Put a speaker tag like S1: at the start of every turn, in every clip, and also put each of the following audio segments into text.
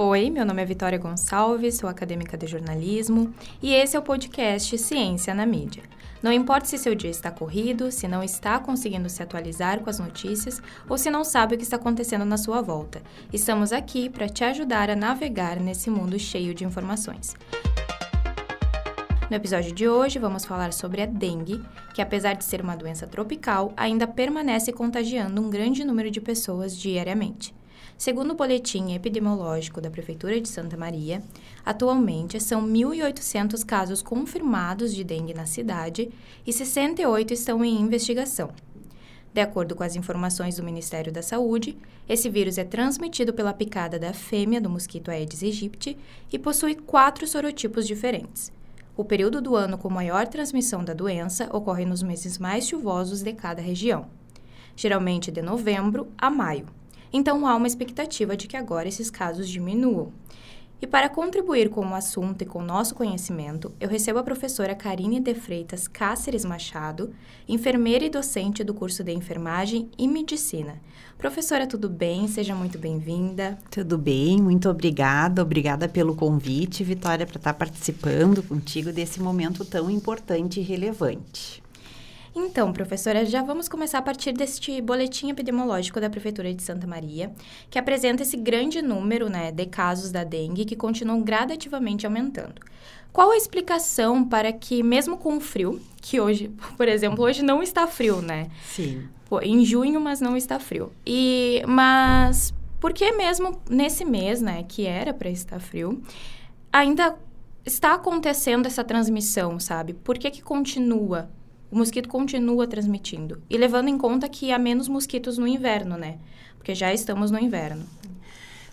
S1: Oi, meu nome é Vitória Gonçalves, sou acadêmica de jornalismo e esse é o podcast Ciência na Mídia. Não importa se seu dia está corrido, se não está conseguindo se atualizar com as notícias ou se não sabe o que está acontecendo na sua volta, estamos aqui para te ajudar a navegar nesse mundo cheio de informações. No episódio de hoje, vamos falar sobre a dengue, que apesar de ser uma doença tropical, ainda permanece contagiando um grande número de pessoas diariamente. Segundo o boletim epidemiológico da Prefeitura de Santa Maria, atualmente são 1.800 casos confirmados de dengue na cidade e 68 estão em investigação. De acordo com as informações do Ministério da Saúde, esse vírus é transmitido pela picada da fêmea do mosquito Aedes aegypti e possui quatro sorotipos diferentes. O período do ano com maior transmissão da doença ocorre nos meses mais chuvosos de cada região, geralmente de novembro a maio. Então há uma expectativa de que agora esses casos diminuam. E para contribuir com o assunto e com o nosso conhecimento, eu recebo a professora Karine de Freitas Cáceres Machado, enfermeira e docente do curso de Enfermagem e Medicina. Professora, tudo bem? Seja muito bem-vinda.
S2: Tudo bem, muito obrigada. Obrigada pelo convite, Vitória, para estar participando contigo desse momento tão importante e relevante.
S1: Então, professora, já vamos começar a partir deste boletim epidemiológico da Prefeitura de Santa Maria, que apresenta esse grande número né, de casos da dengue que continuam gradativamente aumentando. Qual a explicação para que, mesmo com o frio, que hoje, por exemplo, hoje não está frio, né?
S2: Sim.
S1: Pô, em junho, mas não está frio. E, mas, por que mesmo nesse mês, né, que era para estar frio, ainda está acontecendo essa transmissão, sabe? Por que que continua o mosquito continua transmitindo. E levando em conta que há menos mosquitos no inverno, né? Porque já estamos no inverno.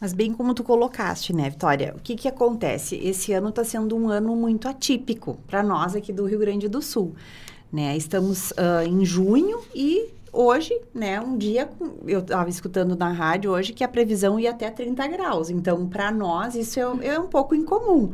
S2: Mas bem como tu colocaste, né, Vitória? O que que acontece? Esse ano está sendo um ano muito atípico para nós aqui do Rio Grande do Sul, né? Estamos uh, em junho e hoje, né, um dia eu estava escutando na rádio hoje que a previsão ia até 30 graus. Então, para nós isso é, é um pouco incomum.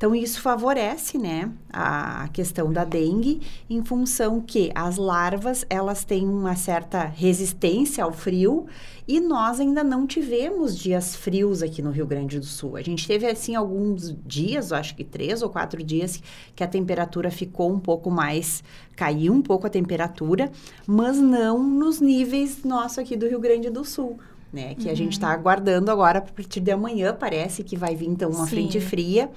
S2: Então, isso favorece, né, a questão da dengue, em função que as larvas, elas têm uma certa resistência ao frio e nós ainda não tivemos dias frios aqui no Rio Grande do Sul. A gente teve, assim, alguns dias, acho que três ou quatro dias, que a temperatura ficou um pouco mais, caiu um pouco a temperatura, mas não nos níveis nosso aqui do Rio Grande do Sul. Né, que uhum. a gente está aguardando agora a partir de amanhã, parece que vai vir então uma Sim. frente fria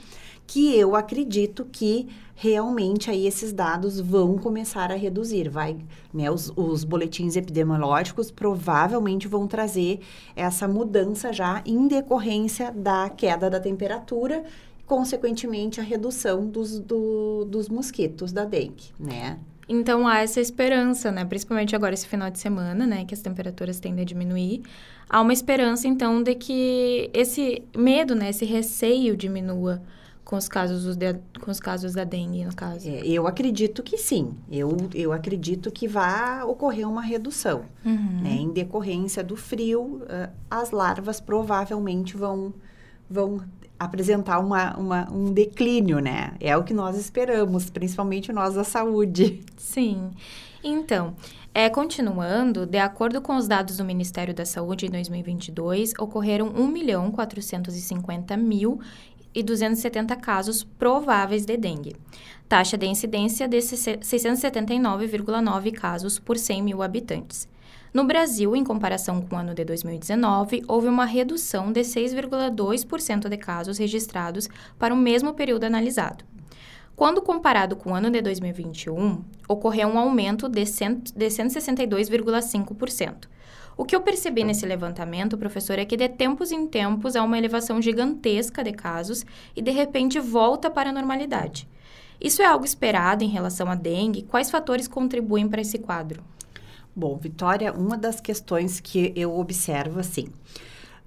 S2: que eu acredito que realmente aí esses dados vão começar a reduzir. Vai, né, os, os boletins epidemiológicos provavelmente vão trazer essa mudança já em decorrência da queda da temperatura consequentemente a redução dos, do, dos mosquitos da dengue, né?
S1: Então há essa esperança, né? Principalmente agora esse final de semana, né? Que as temperaturas tendem a diminuir. Há uma esperança, então, de que esse medo, né? Esse receio diminua com os casos, de, com os casos da dengue, no caso?
S2: É, eu acredito que sim. Eu, eu acredito que vai ocorrer uma redução. Uhum. Né? Em decorrência do frio, uh, as larvas provavelmente vão, vão apresentar uma, uma, um declínio, né? É o que nós esperamos, principalmente nós da saúde.
S1: Sim. Então, é, continuando, de acordo com os dados do Ministério da Saúde em 2022, ocorreram 1 milhão 450 mil e 270 casos prováveis de dengue. Taxa de incidência de 679,9 casos por 100 mil habitantes. No Brasil, em comparação com o ano de 2019, houve uma redução de 6,2% de casos registrados para o mesmo período analisado. Quando comparado com o ano de 2021, ocorreu um aumento de, de 162,5%. O que eu percebi nesse levantamento, professor, é que de tempos em tempos há uma elevação gigantesca de casos e de repente volta para a normalidade. Isso é algo esperado em relação à dengue? Quais fatores contribuem para esse quadro?
S2: Bom, Vitória, uma das questões que eu observo assim,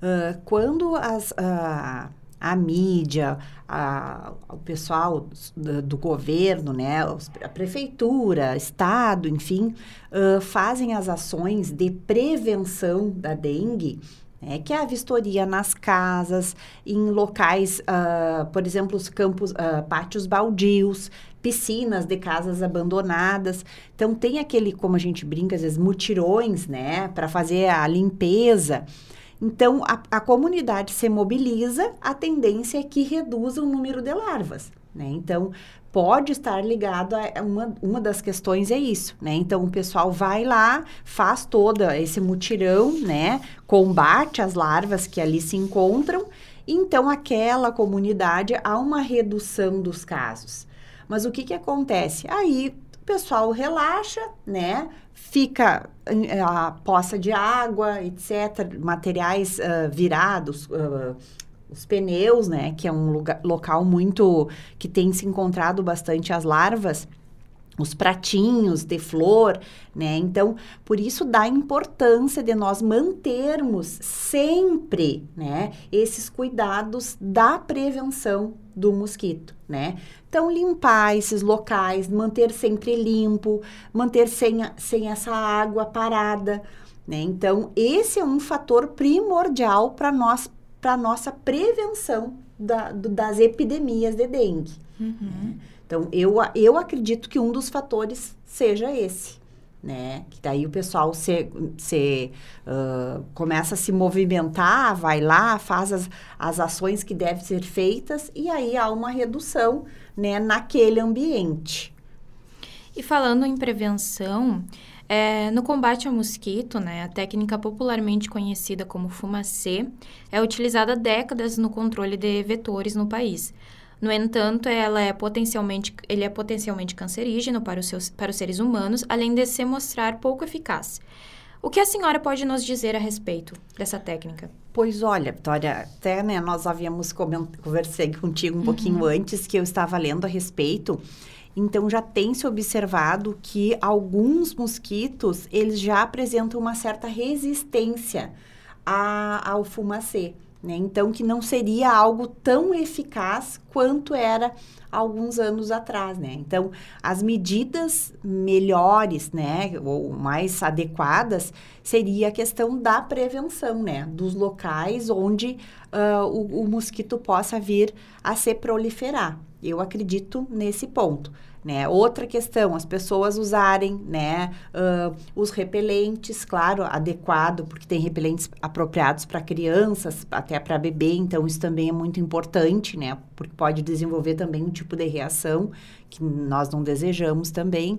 S2: uh, quando as, uh, a mídia, a, o pessoal do, do, governo, né, a prefeitura, estado, enfim, uh, fazem as ações de prevenção da dengue, né, que é a vistoria nas casas, em locais, uh, por exemplo, os campos, uh, pátios baldios, piscinas de casas abandonadas. Então tem aquele, como a gente brinca às vezes, mutirões, né, para fazer a limpeza. Então, a, a comunidade se mobiliza, a tendência é que reduza o número de larvas. Né? Então, pode estar ligado a uma, uma das questões é isso, né? Então o pessoal vai lá, faz toda esse mutirão, né? Combate as larvas que ali se encontram, então aquela comunidade há uma redução dos casos. Mas o que que acontece? Aí pessoal relaxa, né? Fica eh, a poça de água, etc., materiais uh, virados, uh, os pneus, né, que é um lugar, local muito que tem se encontrado bastante as larvas, os pratinhos de flor, né? Então, por isso dá importância de nós mantermos sempre, né, esses cuidados da prevenção do mosquito, né? Então, limpar esses locais, manter sempre limpo, manter sem, sem essa água parada, né? Então, esse é um fator primordial para nós para a nossa prevenção da, do, das epidemias de dengue. Uhum. Né? Então, eu, eu acredito que um dos fatores seja esse. Né? Que daí o pessoal se, se uh, começa a se movimentar, vai lá, faz as, as ações que devem ser feitas e aí há uma redução né, naquele ambiente.
S1: E falando em prevenção, é, no combate ao mosquito, né, a técnica popularmente conhecida como fumacê é utilizada há décadas no controle de vetores no país. No entanto, ela é potencialmente, ele é potencialmente cancerígeno para os, seus, para os seres humanos, além de se mostrar pouco eficaz. O que a senhora pode nos dizer a respeito dessa técnica?
S2: Pois olha, Vitória, até né, nós havíamos conversei contigo um uhum. pouquinho antes que eu estava lendo a respeito. Então já tem se observado que alguns mosquitos eles já apresentam uma certa resistência a, ao fumacê. Né? Então, que não seria algo tão eficaz quanto era alguns anos atrás, né? Então, as medidas melhores, né, ou mais adequadas, seria a questão da prevenção, né, dos locais onde uh, o, o mosquito possa vir a se proliferar. Eu acredito nesse ponto. Né? Outra questão, as pessoas usarem né, uh, os repelentes, claro, adequado, porque tem repelentes apropriados para crianças, até para bebê, então isso também é muito importante, né? Porque pode desenvolver também um tipo de reação que nós não desejamos também.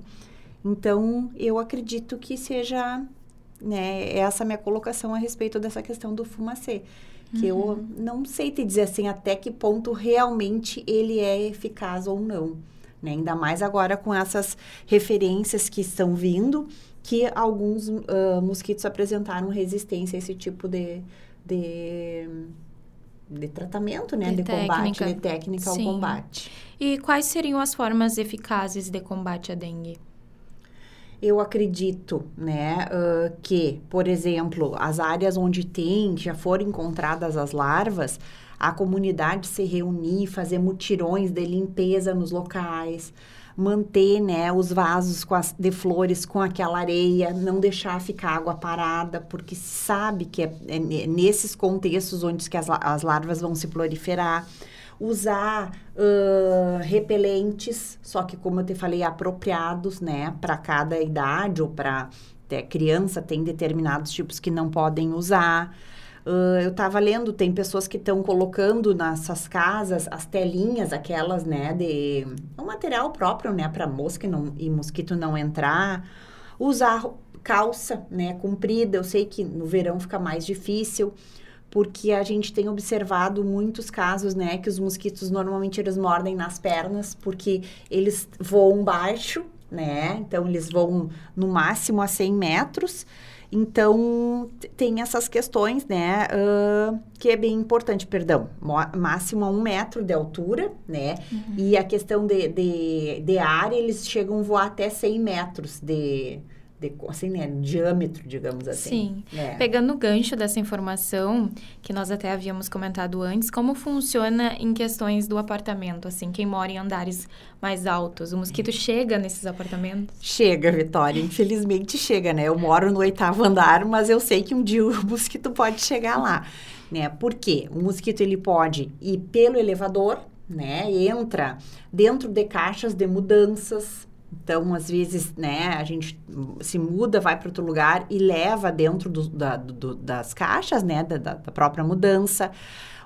S2: Então, eu acredito que seja né, essa minha colocação a respeito dessa questão do fumacê. Que uhum. eu não sei te dizer assim até que ponto realmente ele é eficaz ou não. Né? Ainda mais agora com essas referências que estão vindo, que alguns uh, mosquitos apresentaram resistência a esse tipo de, de, de tratamento, né? De, de combate, de técnica Sim. ao combate.
S1: E quais seriam as formas eficazes de combate à dengue?
S2: Eu acredito, né, uh, que, por exemplo, as áreas onde tem, já foram encontradas as larvas, a comunidade se reunir, fazer mutirões de limpeza nos locais, manter né, os vasos as, de flores com aquela areia, não deixar ficar água parada, porque sabe que é, é nesses contextos onde que as, as larvas vão se proliferar usar uh, repelentes, só que como eu te falei, apropriados, né, para cada idade ou para criança tem determinados tipos que não podem usar. Uh, eu estava lendo, tem pessoas que estão colocando nessas casas as telinhas, aquelas, né, de um material próprio, né, para mosca não, e mosquito não entrar. Usar calça, né, comprida. Eu sei que no verão fica mais difícil, porque a gente tem observado muitos casos, né, que os mosquitos normalmente eles mordem nas pernas, porque eles voam baixo, né, então eles voam no máximo a 100 metros. Então, tem essas questões, né, uh, que é bem importante, perdão, máximo a um metro de altura, né, uhum. e a questão de, de, de área, eles chegam a voar até 100 metros de, de, assim, né, diâmetro, digamos assim.
S1: Sim. É. Pegando o gancho dessa informação, que nós até havíamos comentado antes, como funciona em questões do apartamento, assim, quem mora em andares mais altos? O mosquito chega nesses apartamentos?
S2: Chega, Vitória. Infelizmente chega, né? Eu moro no oitavo andar, mas eu sei que um dia o mosquito pode chegar lá, né? Por quê? O mosquito, ele pode ir pelo elevador, né? Entra dentro de caixas de mudanças, Então, às vezes, né, a gente se muda, vai para outro lugar e leva dentro do, da, do, das caixas, né, da, da própria mudança.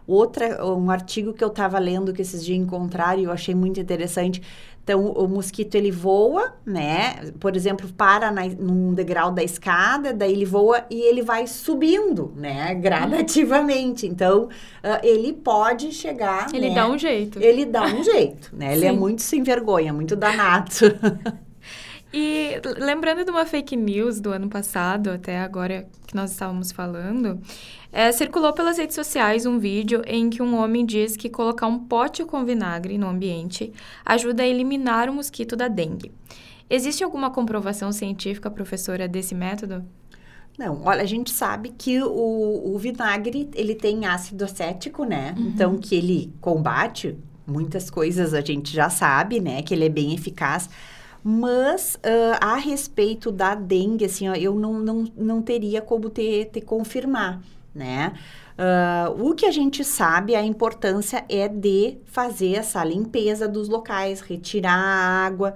S2: Outra, um artigo que eu estava lendo que esses dias encontraram e eu achei muito interessante. Então, o mosquito, ele voa, né? Por exemplo, para na, num degrau da escada, daí ele voa e ele vai subindo, né? Gradativamente. Então, uh, ele pode chegar...
S1: Ele
S2: né?
S1: dá um jeito.
S2: Ele dá um jeito, né? Ele é muito sem vergonha, muito danado.
S1: E lembrando de uma fake news do ano passado, até agora que nós estávamos falando, é, circulou pelas redes sociais um vídeo em que um homem diz que colocar um pote com vinagre no ambiente ajuda a eliminar o mosquito da dengue. Existe alguma comprovação científica, professora, desse método?
S2: Não, olha, a gente sabe que o, o vinagre, ele tem ácido acético, né? Uhum. Então, que ele combate muitas coisas, a gente já sabe, né? Que ele é bem eficaz mas uh, a respeito da dengue, assim, ó, eu não, não, não teria como ter, ter confirmar, né? Uh, o que a gente sabe, a importância é de fazer essa limpeza dos locais, retirar a água.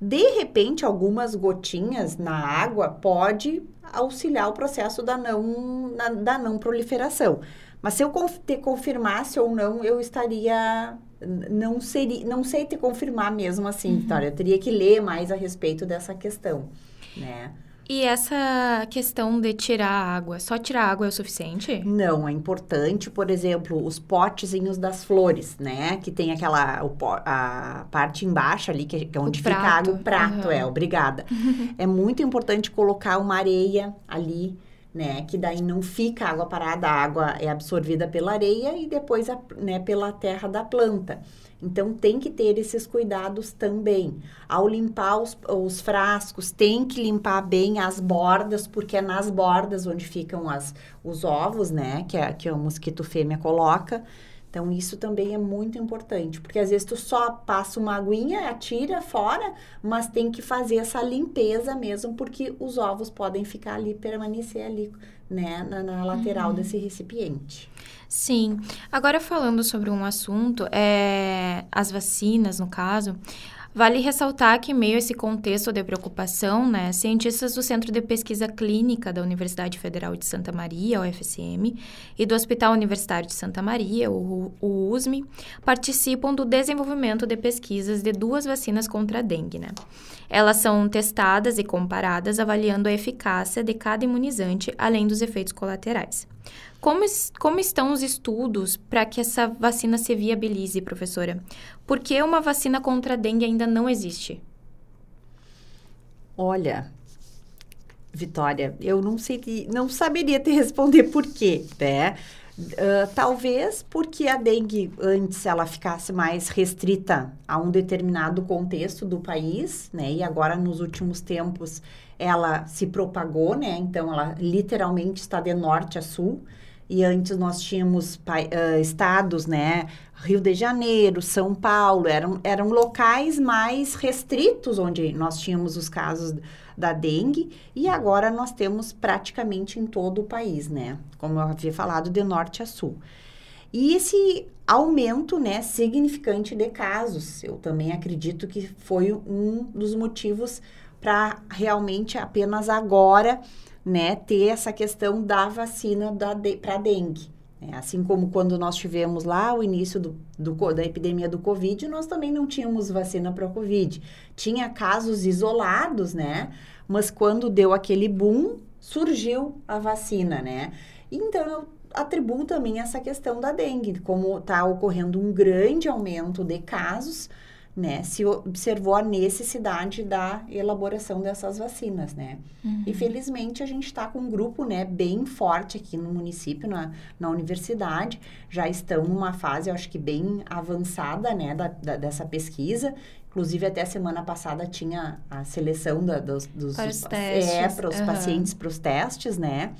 S2: De repente, algumas gotinhas na água pode auxiliar o processo da não, na, da não proliferação. Mas se eu te confirmasse ou não, eu estaria não seria, não sei te confirmar mesmo assim, uhum. Vitória. Eu teria que ler mais a respeito dessa questão, né?
S1: E essa questão de tirar água, só tirar água é o suficiente?
S2: Não, é importante, por exemplo, os potezinhos das flores, né? Que tem aquela o, a parte embaixo ali, que é onde o fica prato. o prato, uhum. é, obrigada. é muito importante colocar uma areia ali né? Que daí não fica água parada, a água é absorvida pela areia e depois a, né, pela terra da planta. Então, tem que ter esses cuidados também. Ao limpar os, os, frascos, tem que limpar bem as bordas, porque é nas bordas onde ficam as, os ovos, né? Que, é, que o mosquito fêmea coloca. Então, isso também é muito importante, porque às vezes tu só passa uma aguinha, atira fora, mas tem que fazer essa limpeza mesmo, porque os ovos podem ficar ali, permanecer ali, né, na, na lateral uhum. desse recipiente.
S1: Sim. Agora, falando sobre um assunto, é, as vacinas, no caso, Vale ressaltar que, meio a esse contexto de preocupação, né, cientistas do Centro de Pesquisa Clínica da Universidade Federal de Santa Maria, UFSM, e do Hospital Universitário de Santa Maria, o, o USME, participam do desenvolvimento de pesquisas de duas vacinas contra a dengue. Né? Elas são testadas e comparadas, avaliando a eficácia de cada imunizante, além dos efeitos colaterais. Como, como estão os estudos para que essa vacina se viabilize, professora? Por que uma vacina contra a dengue ainda não existe?
S2: Olha, Vitória, eu não sei, não saberia te responder por quê, né? Uh, talvez porque a dengue antes ela ficasse mais restrita a um determinado contexto do país, né? E agora nos últimos tempos ela se propagou, né? Então ela literalmente está de norte a sul e antes nós tínhamos uh, estados, né? Rio de Janeiro, São Paulo, eram, eram locais mais restritos onde nós tínhamos os casos da dengue e agora nós temos praticamente em todo o país, né? Como eu havia falado, de norte a sul. E esse aumento, né, significante de casos, eu também acredito que foi um dos motivos para realmente apenas agora né, ter essa questão da vacina da de, para dengue. É, assim como quando nós tivemos lá o início do, do, da epidemia do Covid, nós também não tínhamos vacina para o Covid. Tinha casos isolados, né? Mas quando deu aquele boom, surgiu a vacina, né? Então, eu atribuo também essa questão da dengue, como está ocorrendo um grande aumento de casos, né, se observou a necessidade da elaboração dessas vacinas, né? Uhum. E felizmente a gente está com um grupo, né, bem forte aqui no município, na, na universidade, já estão numa fase, eu acho que bem avançada, né, da, da dessa pesquisa. Inclusive, até a semana passada tinha a seleção da, dos, dos
S1: para os, testes.
S2: É, para os uhum. pacientes, para os testes, né?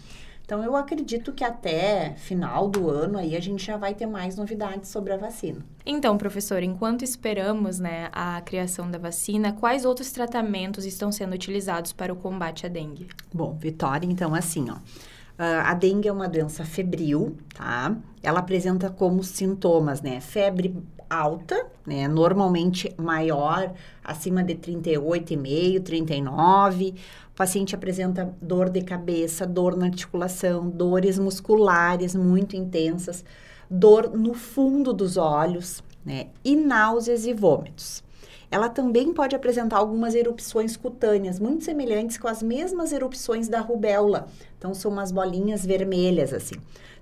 S2: Então, eu acredito que até final do ano aí a gente já vai ter mais novidades sobre a vacina.
S1: Então, professor, enquanto esperamos né, a criação da vacina, quais outros tratamentos estão sendo utilizados para o combate à dengue?
S2: Bom, Vitória, então assim, ó. Uh, a dengue é uma doença febril, tá? Ela apresenta como sintomas, né? Febre alta, né? Normalmente maior, acima de 38,5, 39. O paciente apresenta dor de cabeça, dor na articulação, dores musculares muito intensas, dor no fundo dos olhos, né? E náuseas e vômitos. Ela também pode apresentar algumas erupções cutâneas, muito semelhantes com as mesmas erupções da rubéola. Então, são umas bolinhas vermelhas, assim.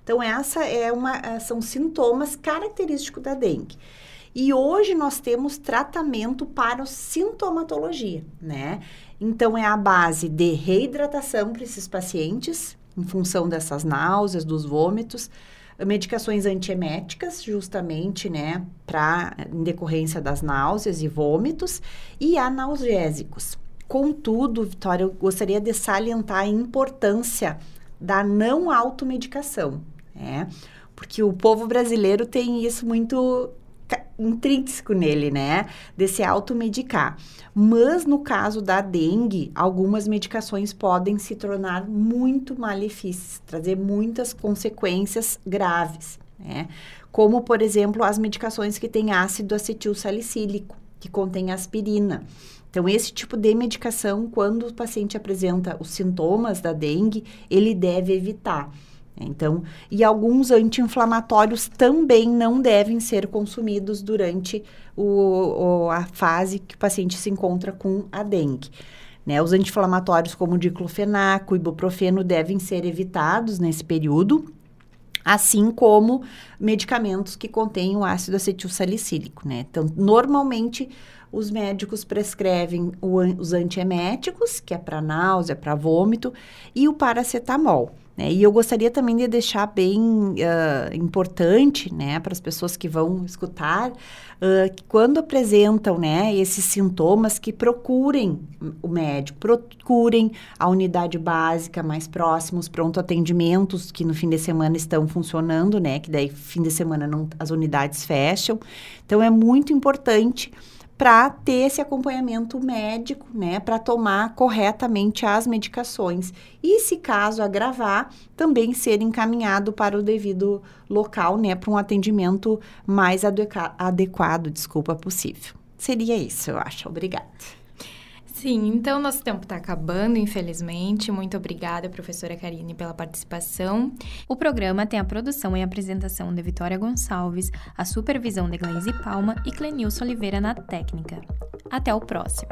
S2: Então, essa é uma, eh, são sintomas característicos da dengue. E hoje nós temos tratamento para sintomatologia, né? Então, é a base de reidratação para esses pacientes, em função dessas náuseas, dos vômitos, medicações antieméticas, justamente, né, para em decorrência das náuseas e vômitos, e analgésicos. Contudo, Vitória, eu gostaria de salientar a importância da não automedicação, né? Porque o povo brasileiro tem isso muito intrínseco nele, né? De se automedicar. Mas no caso da dengue, algumas medicações podem se tornar muito malefícias, trazer muitas consequências graves, né? Como, por exemplo, as medicações que têm ácido acetil salicílico, que contém aspirina. Então, esse tipo de medicação, quando o paciente apresenta os sintomas da dengue, ele deve evitar. Então, e alguns anti-inflamatórios também não devem ser consumidos durante o, o, a fase que o paciente se encontra com a dengue. Né? Os anti-inflamatórios como diclofenaco ibuprofeno devem ser evitados nesse período, assim como medicamentos que contêm o ácido acetilsalicílico, né? Então, normalmente os médicos prescrevem o, os antieméticos, que é para náusea, para vômito, e o paracetamol. Né? E eu gostaria também de deixar bem uh, importante, né, para as pessoas que vão escutar, uh, que quando apresentam, né, esses sintomas, que procurem o médico, procurem a unidade básica mais próxima, os pronto atendimentos que no fim de semana estão funcionando, né, que daí fim de semana não, as unidades fecham. Então é muito importante para ter esse acompanhamento médico, né, para tomar corretamente as medicações. E se caso agravar, também ser encaminhado para o devido local, né, para um atendimento mais adequado, desculpa, possível. Seria isso, eu acho. Obrigada.
S1: Sim, então nosso tempo está acabando, infelizmente. Muito obrigada, professora Karine, pela participação. O programa tem a produção e apresentação de Vitória Gonçalves, a supervisão de Glaise Palma e Clenilson Oliveira na técnica. Até o próximo!